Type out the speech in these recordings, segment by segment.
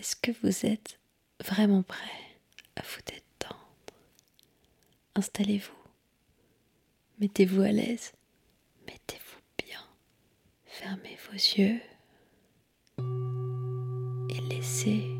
Est-ce que vous êtes vraiment prêt à vous détendre? Installez-vous. Mettez-vous à l'aise. Mettez-vous bien. Fermez vos yeux et laissez-vous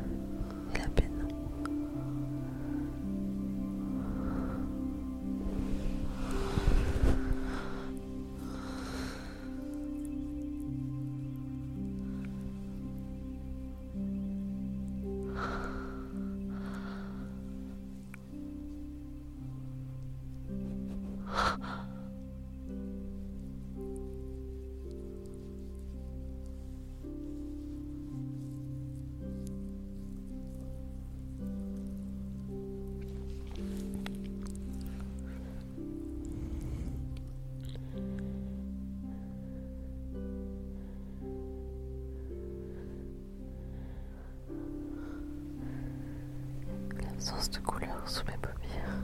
sous mes paupières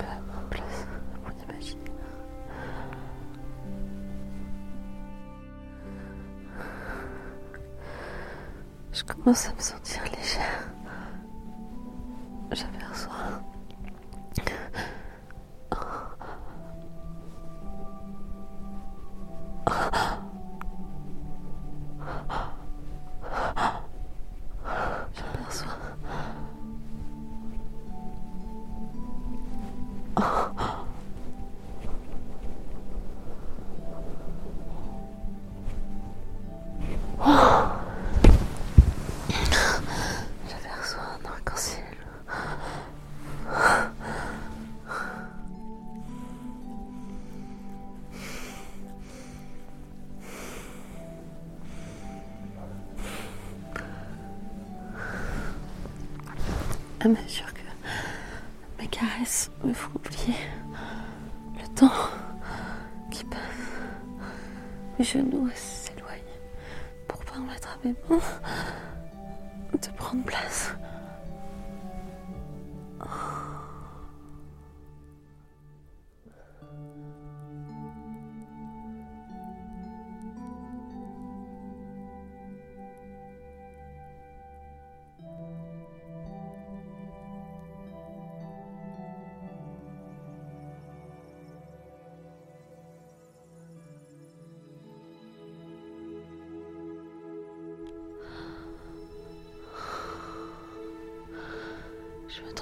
à peu place à mon imaginaire. Je commence à me sentir légère. J'aperçois À mesure que mes caresses me font oublier le temps qui passe, mes genoux s'éloignent pour permettre à mes mains de prendre place. Je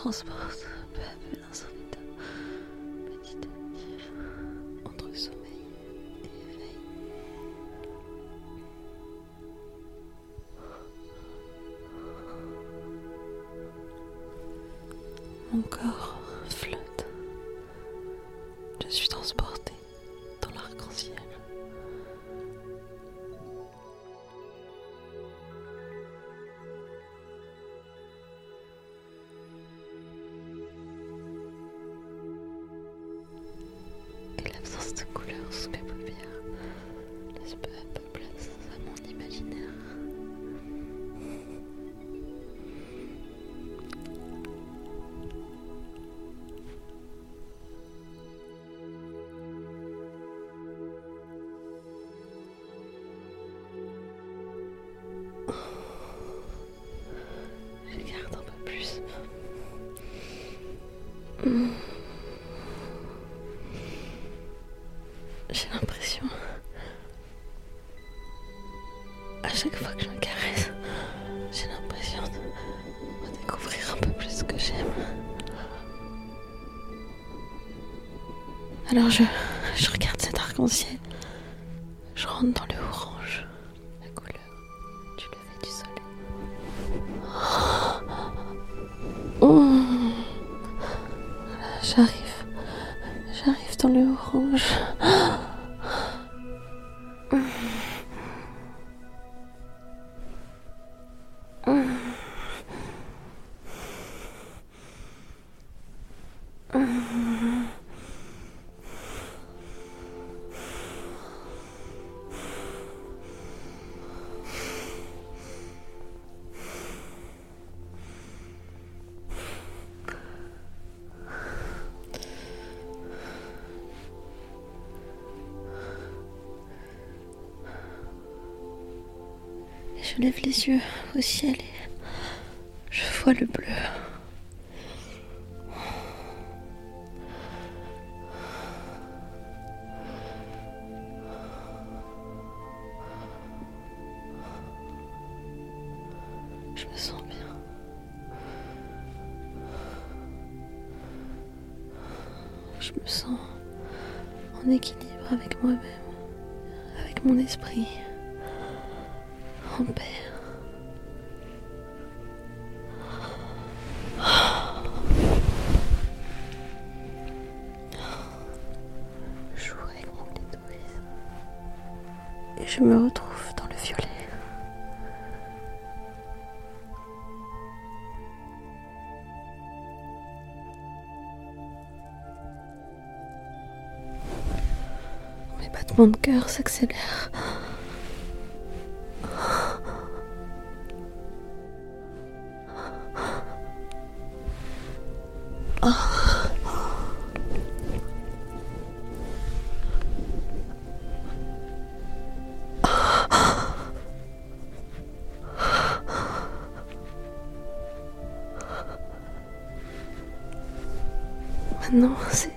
transporte peu à peu dans son état, petit à petit, entre sommeil et éveil. Mon corps flotte. Je suis transportée dans l'arc-en-ciel. Alors je, je regarde cet arc-en-ciel, je rentre dans le orange, la couleur du lever du soleil. Oh. J'arrive, j'arrive dans le orange. Lève les yeux au ciel et je vois le bleu. Je me retrouve dans le violet. Mes battements de cœur s'accélèrent. Maintenant, c'est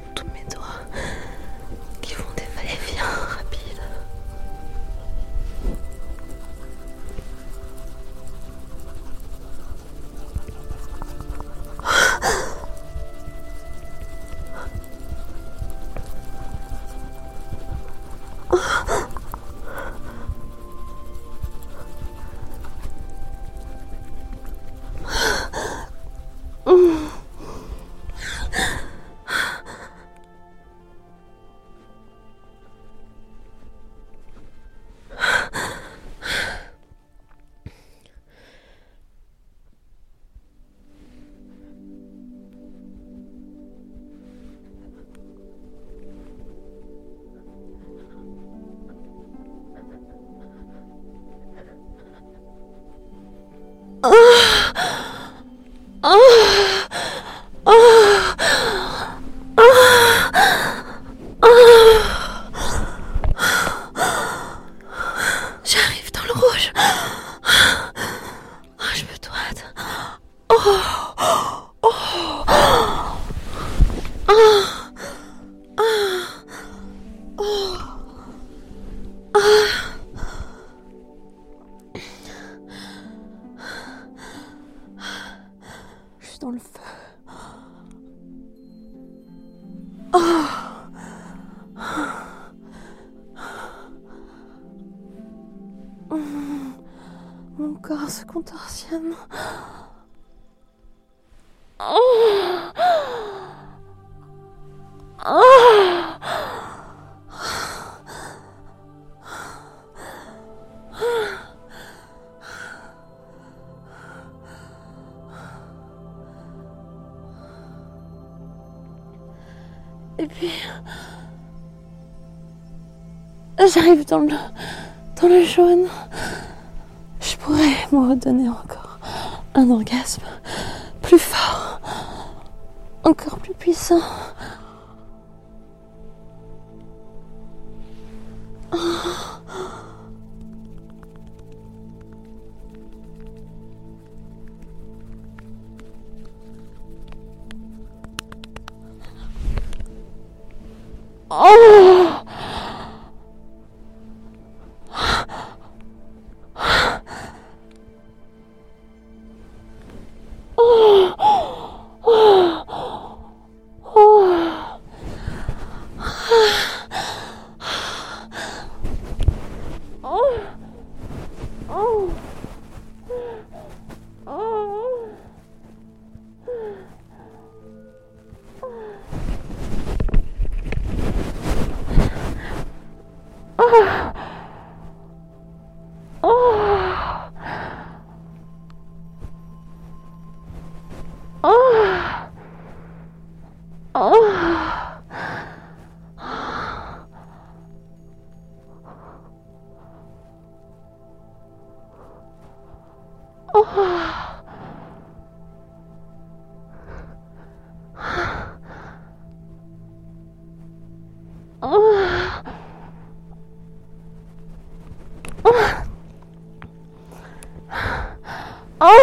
corps se contorsionne. Et puis... J'arrive dans le, dans le jaune. Je pourrais me redonner encore un orgasme plus fort, encore plus puissant. Oh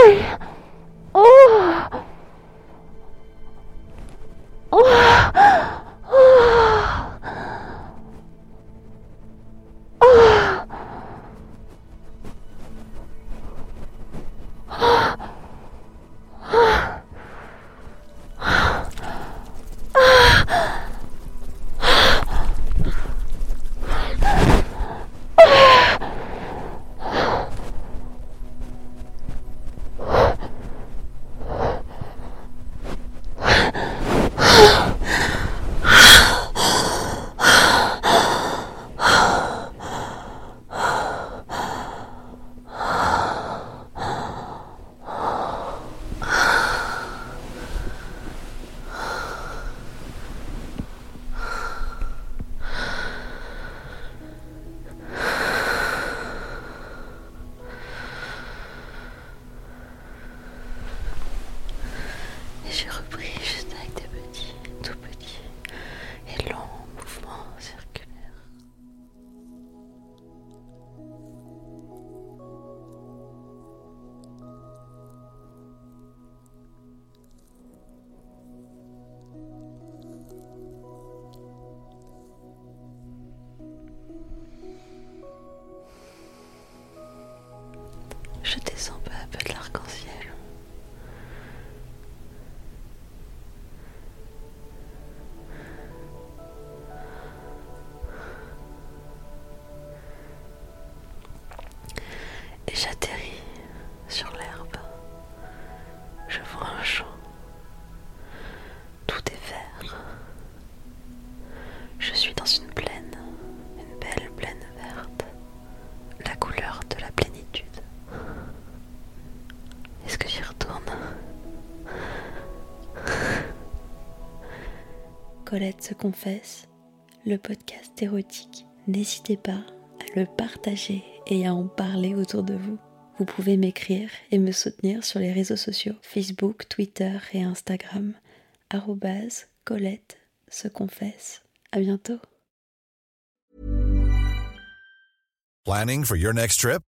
Bye. dépassant peu à peu de l'arc-en-ciel. Et j'atterris sur l'herbe. Je vois un champ. Colette se confesse, le podcast érotique. N'hésitez pas à le partager et à en parler autour de vous. Vous pouvez m'écrire et me soutenir sur les réseaux sociaux Facebook, Twitter et Instagram. Colette se confesse. À bientôt. Planning for your next trip?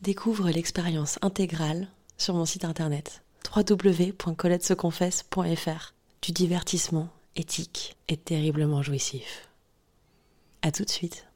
Découvre l'expérience intégrale sur mon site internet www.coletteseconfesse.fr du divertissement éthique et terriblement jouissif. À tout de suite.